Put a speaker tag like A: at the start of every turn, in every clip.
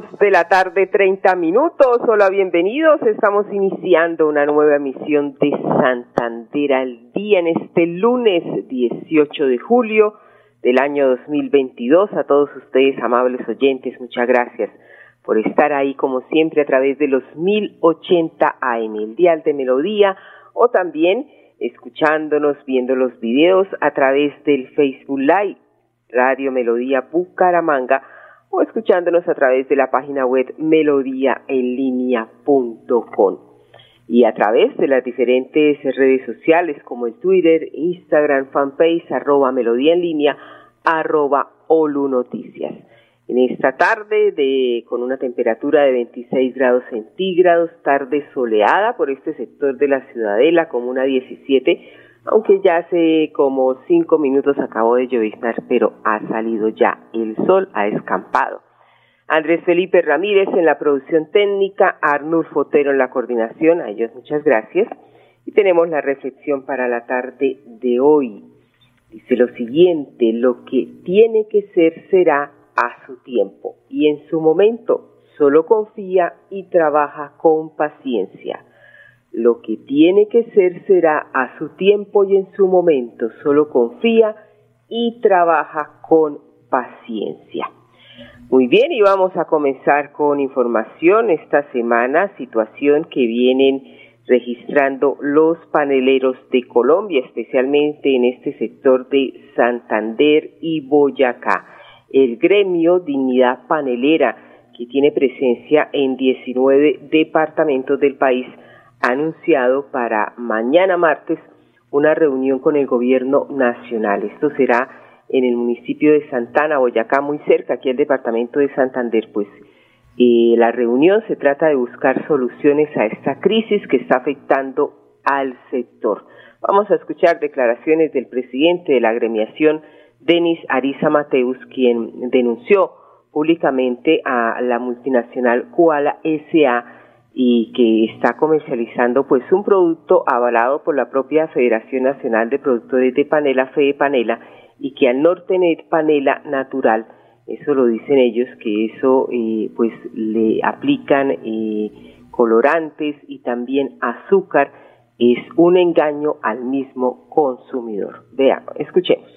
A: De la tarde, 30 minutos. Hola, bienvenidos. Estamos iniciando una nueva emisión de Santander al día en este lunes 18 de julio del año 2022. A todos ustedes, amables oyentes, muchas gracias por estar ahí como siempre a través de los 1080 AM, el dial de melodía, o también escuchándonos, viendo los videos a través del Facebook Live, Radio Melodía Bucaramanga o escuchándonos a través de la página web melodíaenlínea.com y a través de las diferentes redes sociales como el Twitter, Instagram, fanpage, arroba melodía en arroba Olu Noticias. En esta tarde de, con una temperatura de 26 grados centígrados, tarde soleada por este sector de la Ciudadela, como una 17, aunque ya hace como cinco minutos acabó de lloviznar, pero ha salido ya el sol, ha escampado. Andrés Felipe Ramírez en la producción técnica, Arnulfo Fotero en la coordinación, a ellos muchas gracias. Y tenemos la reflexión para la tarde de hoy. Dice lo siguiente, lo que tiene que ser será a su tiempo y en su momento solo confía y trabaja con paciencia. Lo que tiene que ser será a su tiempo y en su momento. Solo confía y trabaja con paciencia. Muy bien, y vamos a comenzar con información esta semana, situación que vienen registrando los paneleros de Colombia, especialmente en este sector de Santander y Boyacá. El gremio Dignidad Panelera, que tiene presencia en 19 departamentos del país, ha anunciado para mañana martes una reunión con el gobierno nacional. Esto será en el municipio de Santana, Boyacá, muy cerca, aquí el departamento de Santander, pues eh, la reunión se trata de buscar soluciones a esta crisis que está afectando al sector. Vamos a escuchar declaraciones del presidente de la agremiación, Denis Ariza Mateus, quien denunció públicamente a la multinacional Kuala SA y que está comercializando pues un producto avalado por la propia Federación Nacional de Productores de Panela, Fede Panela, y que al no tener panela natural, eso lo dicen ellos, que eso eh, pues le aplican eh, colorantes y también azúcar, es un engaño al mismo consumidor. Veamos, escuchemos.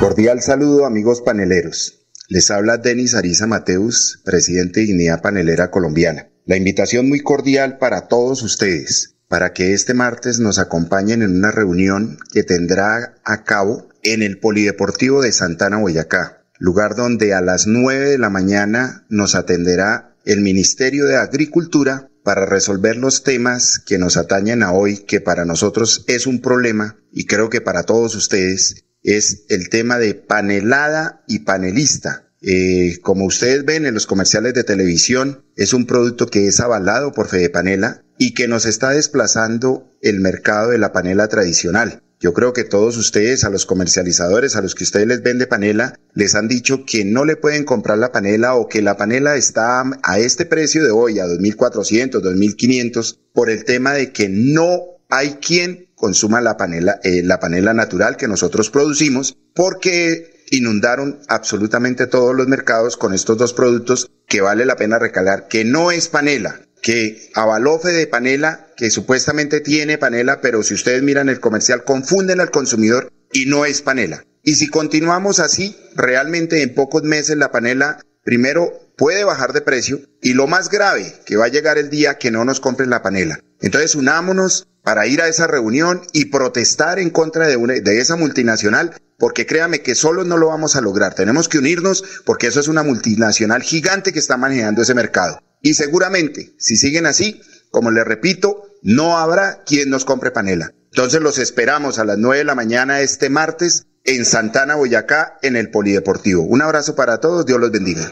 B: Cordial saludo amigos paneleros. Les habla Denis Ariza Mateus, presidente de Dignidad Panelera Colombiana. La invitación muy cordial para todos ustedes, para que este martes nos acompañen en una reunión que tendrá a cabo en el Polideportivo de Santana, Boyacá, lugar donde a las 9 de la mañana nos atenderá el Ministerio de Agricultura para resolver los temas que nos atañen a hoy, que para nosotros es un problema y creo que para todos ustedes es el tema de panelada y panelista. Eh, como ustedes ven en los comerciales de televisión, es un producto que es avalado por Fede Panela y que nos está desplazando el mercado de la panela tradicional. Yo creo que todos ustedes, a los comercializadores, a los que ustedes les vende panela, les han dicho que no le pueden comprar la panela o que la panela está a este precio de hoy, a 2.400, 2.500, por el tema de que no hay quien consuma la panela, eh, la panela natural que nosotros producimos, porque inundaron absolutamente todos los mercados con estos dos productos que vale la pena recalar que no es panela, que avalofe de panela, que supuestamente tiene panela, pero si ustedes miran el comercial confunden al consumidor y no es panela. Y si continuamos así, realmente en pocos meses la panela primero puede bajar de precio y lo más grave, que va a llegar el día que no nos compren la panela. Entonces unámonos para ir a esa reunión y protestar en contra de, esa multinacional porque créame que solo no lo vamos a lograr. Tenemos que unirnos porque eso es una multinacional gigante que está manejando ese mercado. Y seguramente, si siguen así, como les repito, no habrá quien nos compre panela. Entonces los esperamos a las 9 de la mañana este martes en Santana, Boyacá, en el Polideportivo. Un abrazo para todos, Dios los bendiga.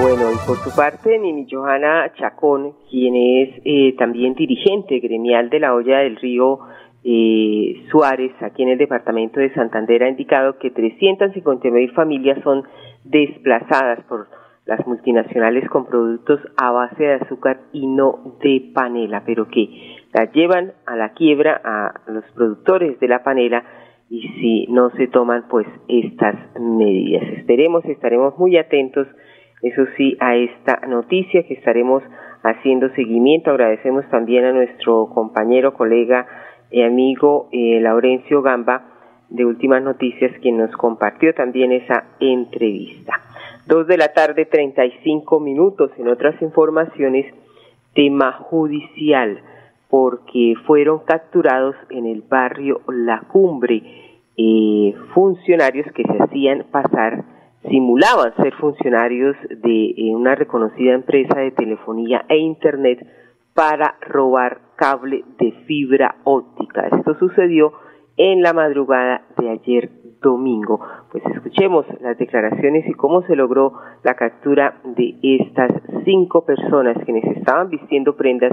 A: Bueno, y por su parte, Nini Johanna Chacón, quien es eh, también dirigente gremial de la olla del río eh, Suárez, aquí en el departamento de Santander, ha indicado que 359 familias son desplazadas por las multinacionales con productos a base de azúcar y no de panela, pero que la llevan a la quiebra a los productores de la panela y si no se toman pues estas medidas. Esperemos, estaremos muy atentos eso sí, a esta noticia que estaremos haciendo seguimiento. Agradecemos también a nuestro compañero, colega y amigo eh, Laurencio Gamba de Últimas Noticias, quien nos compartió también esa entrevista. Dos de la tarde, treinta y cinco minutos. En otras informaciones, tema judicial, porque fueron capturados en el barrio La Cumbre eh, funcionarios que se hacían pasar simulaban ser funcionarios de eh, una reconocida empresa de telefonía e internet para robar cable de fibra óptica. Esto sucedió en la madrugada de ayer domingo. Pues escuchemos las declaraciones y cómo se logró la captura de estas cinco personas quienes estaban vistiendo prendas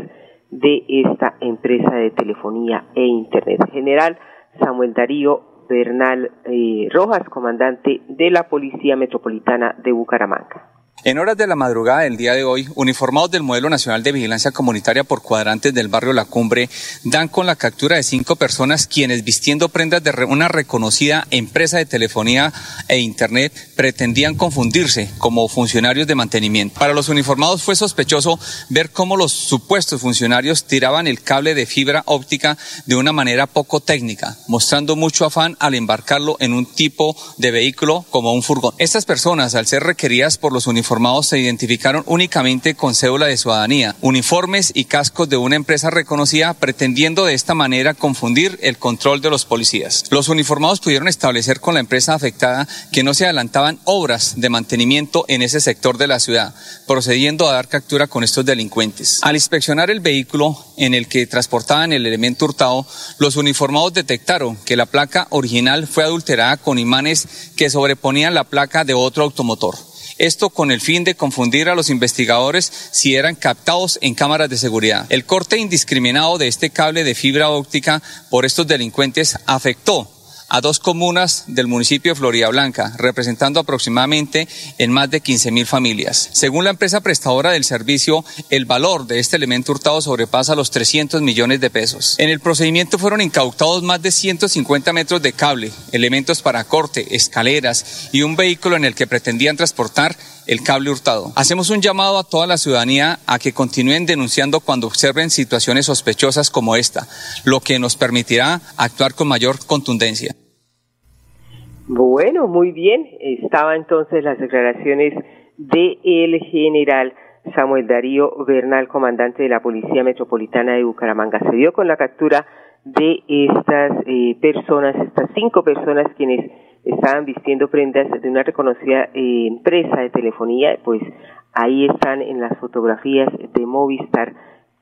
A: de esta empresa de telefonía e internet. General Samuel Darío Bernal eh, Rojas, comandante de la Policía Metropolitana de Bucaramanga.
C: En horas de la madrugada del día de hoy, uniformados del Modelo Nacional de Vigilancia Comunitaria por cuadrantes del barrio La Cumbre dan con la captura de cinco personas quienes vistiendo prendas de una reconocida empresa de telefonía e internet pretendían confundirse como funcionarios de mantenimiento. Para los uniformados fue sospechoso ver cómo los supuestos funcionarios tiraban el cable de fibra óptica de una manera poco técnica, mostrando mucho afán al embarcarlo en un tipo de vehículo como un furgón. Estas personas, al ser requeridas por los uniformados, se identificaron únicamente con cédula de ciudadanía, uniformes y cascos de una empresa reconocida, pretendiendo de esta manera confundir el control de los policías. Los uniformados pudieron establecer con la empresa afectada que no se adelantaban obras de mantenimiento en ese sector de la ciudad, procediendo a dar captura con estos delincuentes. Al inspeccionar el vehículo en el que transportaban el elemento hurtado, los uniformados detectaron que la placa original fue adulterada con imanes que sobreponían la placa de otro automotor. Esto con el fin de confundir a los investigadores si eran captados en cámaras de seguridad. El corte indiscriminado de este cable de fibra óptica por estos delincuentes afectó a dos comunas del municipio de Florida Blanca, representando aproximadamente en más de 15 mil familias. Según la empresa prestadora del servicio, el valor de este elemento hurtado sobrepasa los 300 millones de pesos. En el procedimiento fueron incautados más de 150 metros de cable, elementos para corte, escaleras y un vehículo en el que pretendían transportar el cable hurtado. Hacemos un llamado a toda la ciudadanía a que continúen denunciando cuando observen situaciones sospechosas como esta, lo que nos permitirá actuar con mayor contundencia.
A: Bueno, muy bien. Estaba entonces las declaraciones del el general Samuel Darío Bernal, comandante de la Policía Metropolitana de Bucaramanga. Se dio con la captura de estas eh, personas, estas cinco personas quienes estaban vistiendo prendas de una reconocida eh, empresa de telefonía, pues ahí están en las fotografías de Movistar,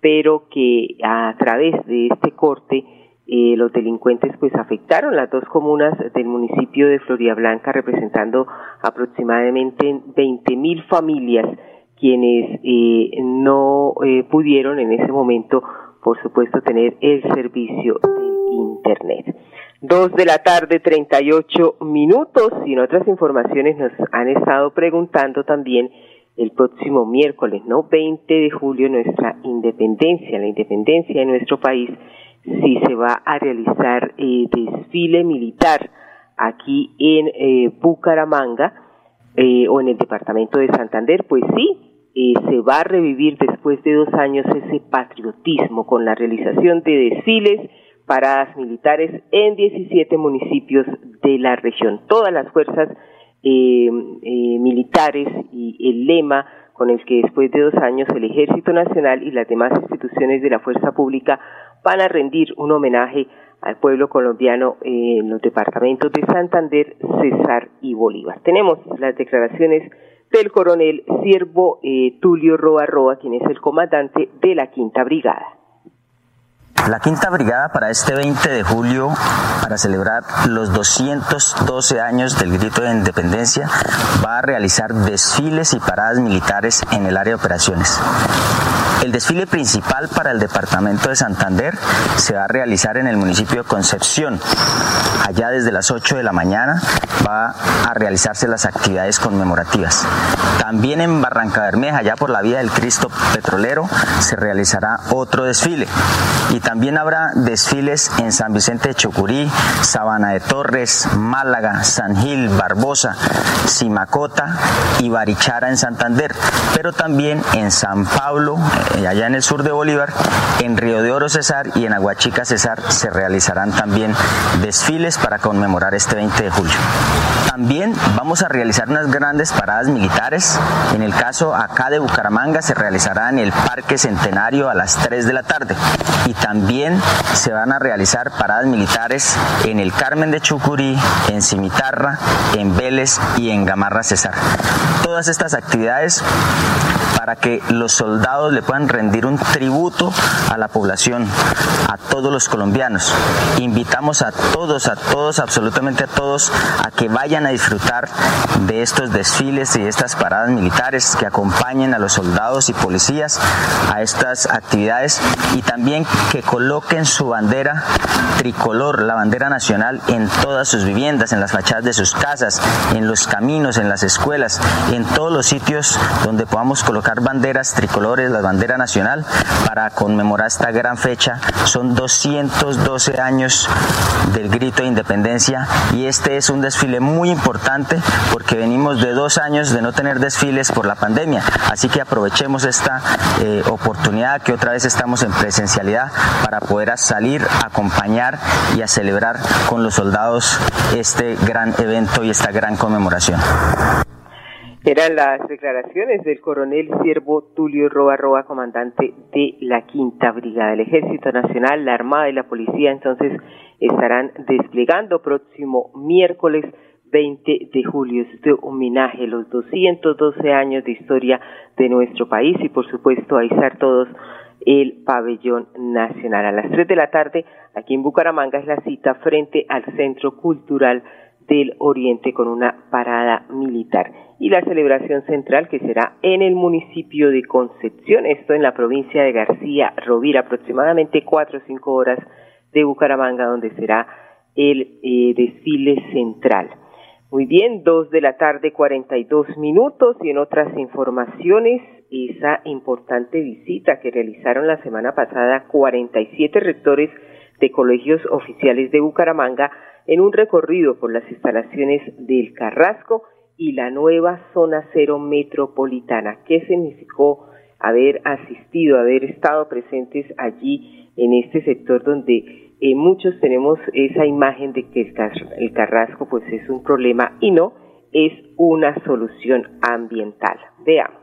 A: pero que a través de este corte eh, los delincuentes pues afectaron las dos comunas del municipio de Florida Blanca, representando aproximadamente 20 mil familias quienes eh, no pudieron en ese momento, por supuesto, tener el servicio de Internet. Dos de la tarde, treinta y ocho minutos. Y otras informaciones nos han estado preguntando también el próximo miércoles, ¿no? 20 de julio, nuestra independencia, la independencia de nuestro país, si se va a realizar eh, desfile militar aquí en eh, Bucaramanga eh, o en el departamento de Santander. Pues sí, eh, se va a revivir después de dos años ese patriotismo con la realización de desfiles paradas militares en 17 municipios de la región. Todas las fuerzas eh, eh, militares y el lema con el que después de dos años el Ejército Nacional y las demás instituciones de la fuerza pública van a rendir un homenaje al pueblo colombiano en los departamentos de Santander, Cesar y Bolívar. Tenemos las declaraciones del coronel Siervo eh, Tulio Roa Roa, quien es el comandante de la Quinta Brigada
D: La quinta brigada para este 20 de julio, para celebrar los 212 años del grito de independencia, va a realizar desfiles y paradas militares en el área de operaciones. El desfile principal para el departamento de Santander se va a realizar en el municipio de Concepción. Allá desde las 8 de la mañana va a realizarse las actividades conmemorativas. También en Barranca Bermeja, allá por la vía del Cristo Petrolero, se realizará otro desfile. Y también habrá desfiles en San Vicente de Chocurí, Sabana de Torres, Málaga, San Gil, Barbosa, Simacota y Barichara en Santander, pero también en San Pablo, allá en el sur de Bolívar, en Río de Oro Cesar y en Aguachica Cesar se realizarán también desfiles para conmemorar este 20 de julio. También vamos a realizar unas grandes paradas militares. En el caso acá de Bucaramanga se realizará en el Parque Centenario a las 3 de la tarde. Y también se van a realizar paradas militares en el Carmen de Chucurí, en Cimitarra, en Vélez y en Gamarra Cesar. Todas estas actividades para que los soldados le puedan rendir un tributo a la población, a todos los colombianos. Invitamos a todos, a todos, absolutamente a todos, a que vayan a disfrutar de estos desfiles y de estas paradas militares que acompañen a los soldados y policías a estas actividades y también que coloquen su bandera tricolor, la bandera nacional en todas sus viviendas, en las fachadas de sus casas, en los caminos, en las escuelas, en todos los sitios donde podamos colocar banderas tricolores, la bandera nacional, para conmemorar esta gran fecha. Son 212 años del grito de independencia y este es un desfile muy importante porque venimos de dos años de no tener desfiles por la pandemia. Así que aprovechemos esta eh, oportunidad que otra vez estamos en presencialidad para poder salir, acompañar y a celebrar con los soldados este gran evento y esta gran conmemoración.
A: Eran las declaraciones del coronel Siervo Tulio Roa Roa, comandante de la Quinta Brigada del Ejército Nacional, la Armada y la Policía. Entonces estarán desplegando próximo miércoles 20 de julio. Este homenaje a los 212 años de historia de nuestro país y por supuesto a izar todos el pabellón nacional. A las 3 de la tarde, aquí en Bucaramanga, es la cita frente al Centro Cultural del Oriente con una parada militar. Y la celebración central que será en el municipio de Concepción, esto en la provincia de García Rovira, aproximadamente 4 o 5 horas de Bucaramanga, donde será el eh, desfile central. Muy bien, dos de la tarde, cuarenta y dos minutos y en otras informaciones, esa importante visita que realizaron la semana pasada 47 rectores de colegios oficiales de Bucaramanga en un recorrido por las instalaciones del Carrasco y la nueva zona cero metropolitana. ¿Qué significó haber asistido, haber estado presentes allí en este sector donde eh, muchos tenemos esa imagen de que el, carrasco pues es un problema y no, es una solución ambiental. Veamos.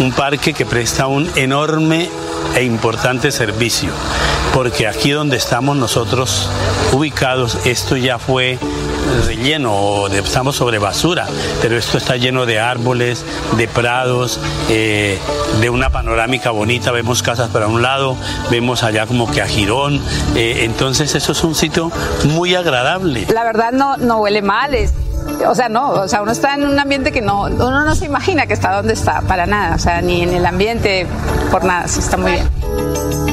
E: Un parque que presta un enorme e importante servicio, porque aquí donde estamos nosotros ubicados, esto ya fue relleno, estamos sobre basura, pero esto está lleno de árboles, de prados, eh, de una panorámica bonita, vemos casas para un lado, vemos allá como que a Girón, eh, entonces eso es un sitio muy agradable.
F: La verdad no, no huele mal, o sea, no, o sea, uno está en un ambiente que no, uno no se imagina que está donde está, para nada, o sea, ni en el ambiente, por nada, está muy bien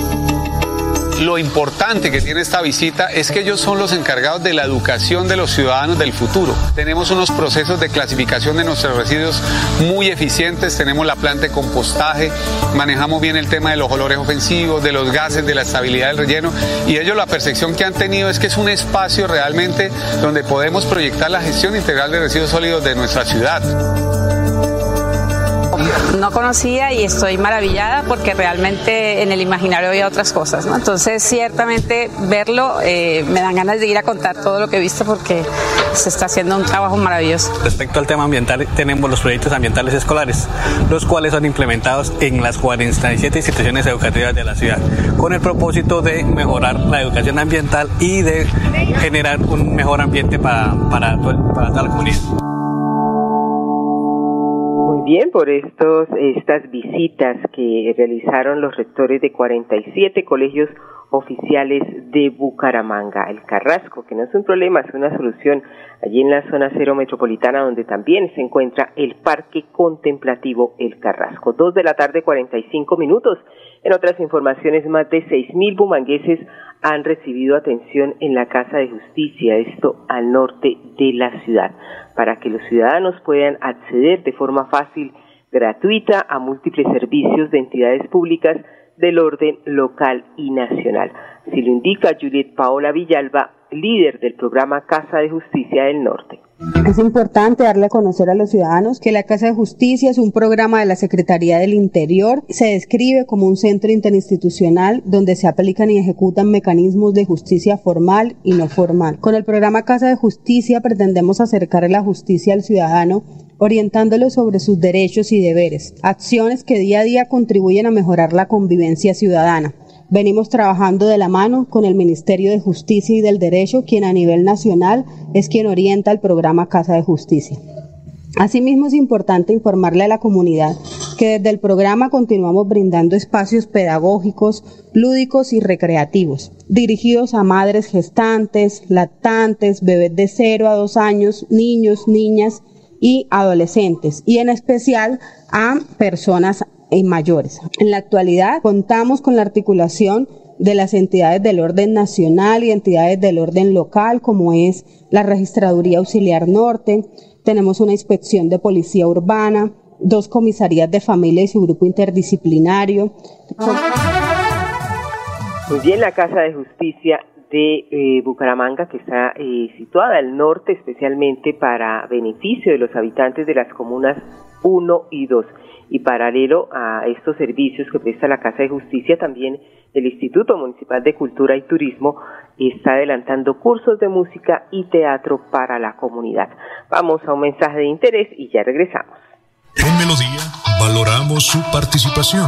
G: lo importante que tiene esta visita es que ellos son los encargados de la educación de los ciudadanos del futuro. Tenemos unos procesos de clasificación de nuestros residuos muy eficientes, tenemos la planta de compostaje, manejamos bien el tema de los olores ofensivos, de los gases, de la estabilidad del relleno. Y ellos la percepción que han tenido es que es un espacio realmente donde podemos proyectar la gestión integral de residuos sólidos de nuestra ciudad
F: no conocía y estoy maravillada porque realmente en el imaginario había otras cosas. Entonces, ciertamente verlo eh, me dan ganas de ir a contar todo lo que he visto porque se está haciendo un trabajo maravilloso.
H: Respecto al tema ambiental, tenemos los proyectos ambientales escolares, los cuales son implementados en las 47 instituciones educativas de la ciudad, con el propósito de mejorar la educación ambiental y de generar un mejor ambiente para, para, para toda la comunidad
A: Bien, por estos, estas visitas que realizaron los rectores de 47 colegios oficiales de Bucaramanga. El Carrasco, que no es un problema, es una solución allí en la zona cero metropolitana donde también se encuentra el Parque Contemplativo El Carrasco. Dos de la tarde, 45 minutos. En otras informaciones, más de 6.000 bumangueses han recibido atención en la Casa de Justicia, esto al norte de la ciudad, para que los ciudadanos puedan acceder de forma fácil, gratuita, a múltiples servicios de entidades públicas del orden local y nacional. Si lo indica Juliet Paola Villalba, líder del programa Casa de Justicia del Norte.
I: Es importante darle a conocer a los ciudadanos que la Casa de Justicia es un programa de la Secretaría del Interior. Se describe como un centro interinstitucional donde se aplican y ejecutan mecanismos de justicia formal y no formal. Con el programa Casa de Justicia pretendemos acercar la justicia al ciudadano orientándolo sobre sus derechos y deberes, acciones que día a día contribuyen a mejorar la convivencia ciudadana. Venimos trabajando de la mano con el Ministerio de Justicia y del Derecho, quien a nivel nacional es quien orienta el programa Casa de Justicia. Asimismo, es importante informarle a la comunidad que desde el programa continuamos brindando espacios pedagógicos, lúdicos y recreativos, dirigidos a madres gestantes, lactantes, bebés de 0 a 2 años, niños, niñas y adolescentes, y en especial a personas mayores. En la actualidad contamos con la articulación de las entidades del orden nacional y entidades del orden local, como es la Registraduría Auxiliar Norte, tenemos una inspección de policía urbana, dos comisarías de familia y su grupo interdisciplinario.
A: Muy bien, la Casa de Justicia de eh, Bucaramanga, que está eh, situada al norte, especialmente para beneficio de los habitantes de las comunas 1 y 2 y paralelo a estos servicios que presta la Casa de Justicia, también el Instituto Municipal de Cultura y Turismo está adelantando cursos de música y teatro para la comunidad. Vamos a un mensaje de interés y ya regresamos.
J: En Melodía valoramos su participación.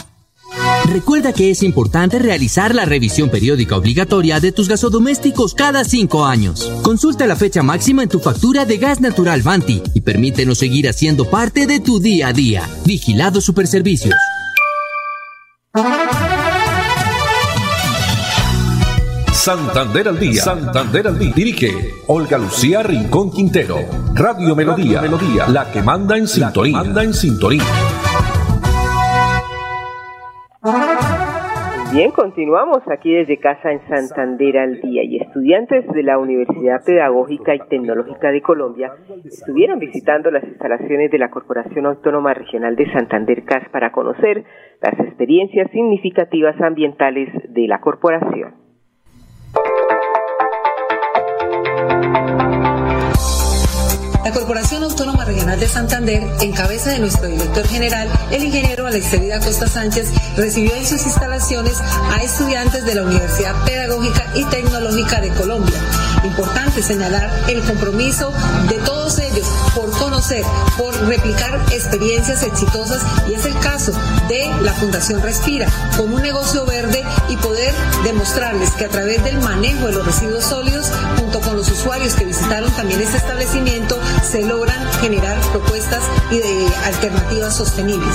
K: Recuerda que es importante realizar la revisión periódica obligatoria de tus gasodomésticos cada cinco años. Consulta la fecha máxima en tu factura de gas natural Vanti y permítenos seguir haciendo parte de tu día a día. Vigilado Superservicios.
J: Santander al día. Santander al día. Dirige Olga Lucía Rincón Quintero. Radio Melodía. Melodía. La que manda en sintonía. Manda en sintonía.
A: Bien, continuamos aquí desde casa en Santander al día y estudiantes de la Universidad Pedagógica y Tecnológica de Colombia estuvieron visitando las instalaciones de la Corporación Autónoma Regional de Santander CAS para conocer las experiencias significativas ambientales de la corporación.
L: La Corporación Autónoma Regional de Santander, en cabeza de nuestro director general, el ingeniero Alexevida Costa Sánchez, recibió en sus instalaciones a estudiantes de la Universidad Pedagógica y Tecnológica de Colombia. Importante señalar el compromiso de todos ellos por conocer, por replicar experiencias exitosas y es el caso de la Fundación Respira, con un negocio verde y poder demostrarles que a través del manejo de los residuos sólidos, junto con los usuarios que visitaron también este establecimiento, se logran generar propuestas y de alternativas sostenibles.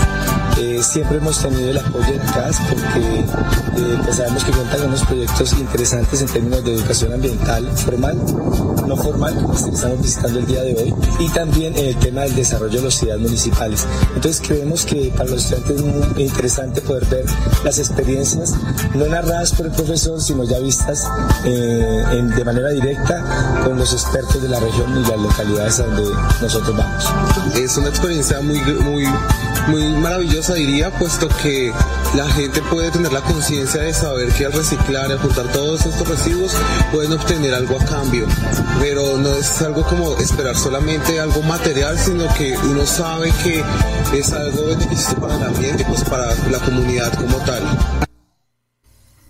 M: Eh, siempre hemos tenido el apoyo de CAS porque eh, pues sabemos que cuentan con unos proyectos interesantes en términos de educación ambiental formal, no formal, como estamos visitando el día de hoy, y también en el tema del desarrollo de las ciudades municipales. Entonces creemos que para los estudiantes es muy interesante poder ver las experiencias, no narradas por el profesor, sino ya vistas eh, de manera directa con los expertos de la región y las localidades donde nosotros vamos.
N: Es una experiencia muy, muy, muy maravillosa, diría, puesto que la gente puede tener la conciencia de saber que al reciclar y juntar todos estos residuos pueden obtener algo a cambio, pero no es algo como esperar solamente algo material, sino que uno sabe que es algo beneficioso para el ambiente y pues para la comunidad como tal.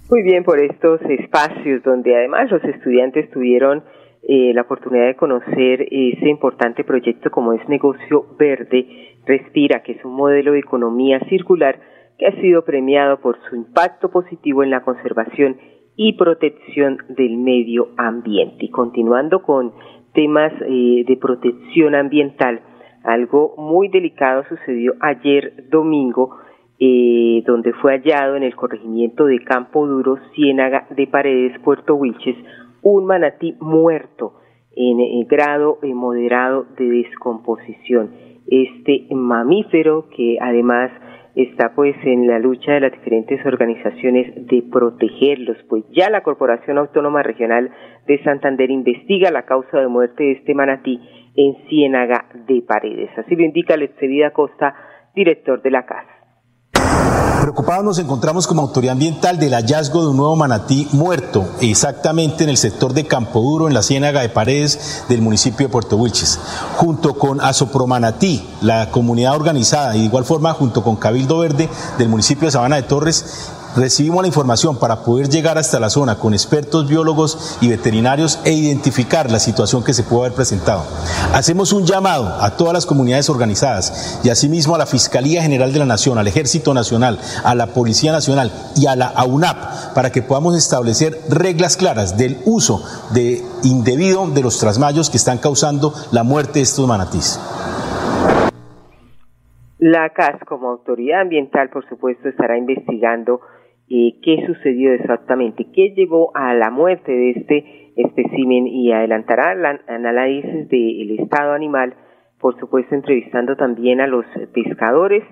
A: Muy bien, por estos espacios donde además los estudiantes tuvieron eh, la oportunidad de conocer ese importante proyecto como es Negocio Verde Respira, que es un modelo de economía circular que ha sido premiado por su impacto positivo en la conservación y protección del medio ambiente. Y continuando con temas eh, de protección ambiental, algo muy delicado sucedió ayer domingo eh, donde fue hallado en el corregimiento de Campo Duro, Ciénaga de Paredes, Puerto Wilches, un manatí muerto en, grado eh, moderado de descomposición. Este mamífero que además está pues en la lucha de las diferentes organizaciones de protegerlos, pues ya la Corporación Autónoma Regional de Santander investiga la causa de muerte de este manatí en Ciénaga de Paredes. Así lo indica Letzevida Costa, director de la casa.
O: Preocupados nos encontramos como autoridad ambiental del hallazgo de un nuevo manatí muerto, exactamente en el sector de Campo Duro, en la ciénaga de Paredes del municipio de Puerto Wilches. Junto con Asopromanatí, la comunidad organizada, y de igual forma junto con Cabildo Verde del municipio de Sabana de Torres, recibimos la información para poder llegar hasta la zona con expertos biólogos y veterinarios e identificar la situación que se puede haber presentado. Hacemos un llamado a todas las comunidades organizadas y asimismo a la Fiscalía General de la Nación, al Ejército Nacional, a la Policía Nacional y a la AUNAP para que podamos establecer reglas claras del uso de indebido de los trasmayos que están causando la muerte de estos manatís.
A: La CAS, como autoridad ambiental, por supuesto, estará investigando qué sucedió exactamente, qué llevó a la muerte de este espécimen y adelantará el análisis del estado animal, por supuesto entrevistando también a los pescadores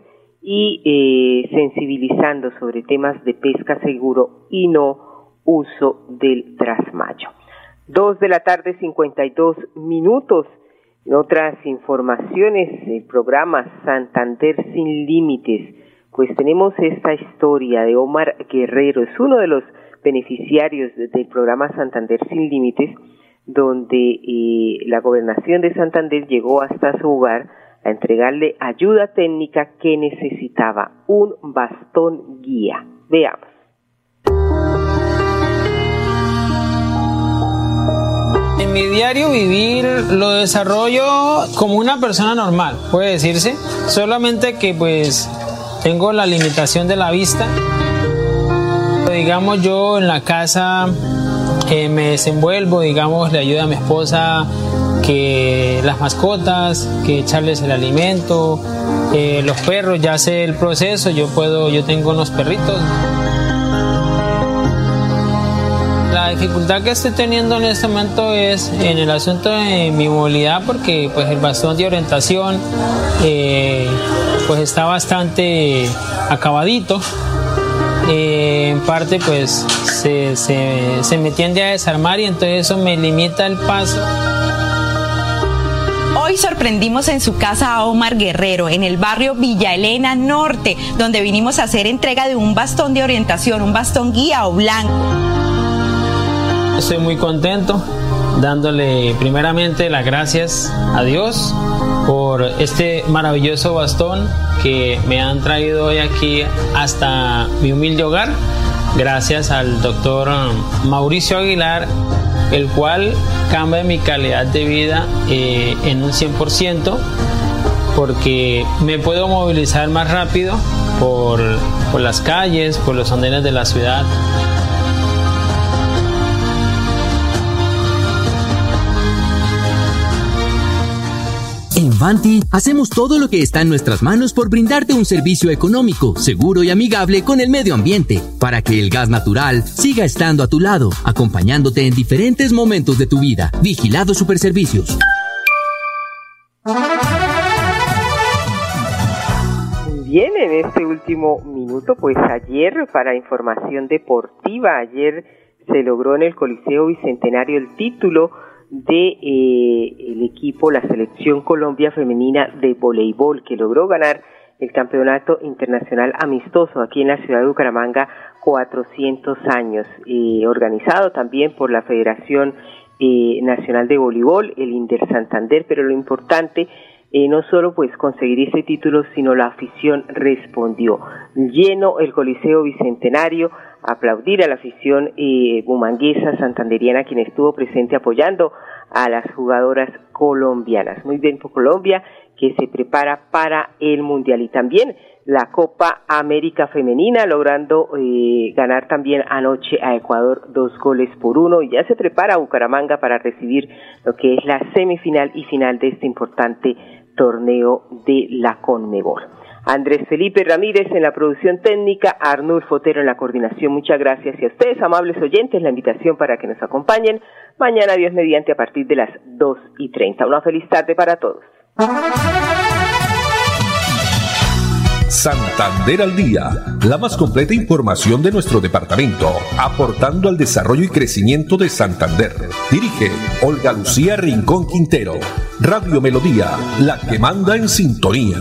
A: y eh, sensibilizando sobre temas de pesca seguro y no uso del trasmayo. Dos de la tarde, 52 minutos. En otras informaciones, el programa Santander Sin Límites pues tenemos esta historia de Omar Guerrero, es uno de los beneficiarios del programa Santander Sin Límites, donde eh, la gobernación de Santander llegó hasta su hogar a entregarle ayuda técnica que necesitaba, un bastón guía. Veamos.
P: En mi diario vivir lo desarrollo como una persona normal, puede decirse, solamente que pues tengo la limitación de la vista. Digamos, yo en la casa eh, me desenvuelvo, digamos, le ayudo a mi esposa que las mascotas, que echarles el alimento, eh, los perros, ya sé el proceso, yo puedo, yo tengo unos perritos. La dificultad que estoy teniendo en este momento es en el asunto de mi movilidad porque pues el bastón de orientación eh, pues está bastante acabadito. Eh, en parte pues se, se me tiende a desarmar y entonces eso me limita el paso.
Q: Hoy sorprendimos en su casa a Omar Guerrero, en el barrio Villa Elena Norte, donde vinimos a hacer entrega de un bastón de orientación, un bastón guía o blanco.
P: Estoy muy contento dándole primeramente las gracias a Dios por este maravilloso bastón que me han traído hoy aquí hasta mi humilde hogar, gracias al doctor Mauricio Aguilar, el cual cambia mi calidad de vida eh, en un 100% porque me puedo movilizar más rápido por, por las calles, por los andenes de la ciudad.
K: En Vanti hacemos todo lo que está en nuestras manos por brindarte un servicio económico, seguro y amigable con el medio ambiente, para que el gas natural siga estando a tu lado, acompañándote en diferentes momentos de tu vida. Vigilado Superservicios.
A: Bien, en este último minuto, pues ayer para información deportiva, ayer se logró en el Coliseo Bicentenario el título de eh, el equipo, la selección Colombia femenina de voleibol, que logró ganar el campeonato internacional amistoso aquí en la ciudad de Bucaramanga 400 años, organizado también por la Federación eh, Nacional de Voleibol, el Inter Santander, pero lo importante eh, no solo pues conseguir ese título, sino la afición respondió. Lleno el Coliseo Bicentenario, aplaudir a la afición eh, bumanguesa santanderiana quien estuvo presente apoyando a las jugadoras colombianas. Muy bien por Colombia que se prepara para el Mundial y también la Copa América Femenina, logrando eh, ganar también anoche a Ecuador dos goles por uno y ya se prepara Bucaramanga para recibir lo que es la semifinal y final de este importante torneo de la Conmebol. Andrés Felipe Ramírez en la producción técnica, Arnulfo Fotero en la coordinación. Muchas gracias y a ustedes, amables oyentes, la invitación para que nos acompañen mañana, Dios mediante, a partir de las dos y treinta. Una feliz tarde para todos.
J: Santander al día, la más completa información de nuestro departamento, aportando al desarrollo y crecimiento de Santander. Dirige Olga Lucía Rincón Quintero. Radio Melodía, la que manda en sintonía.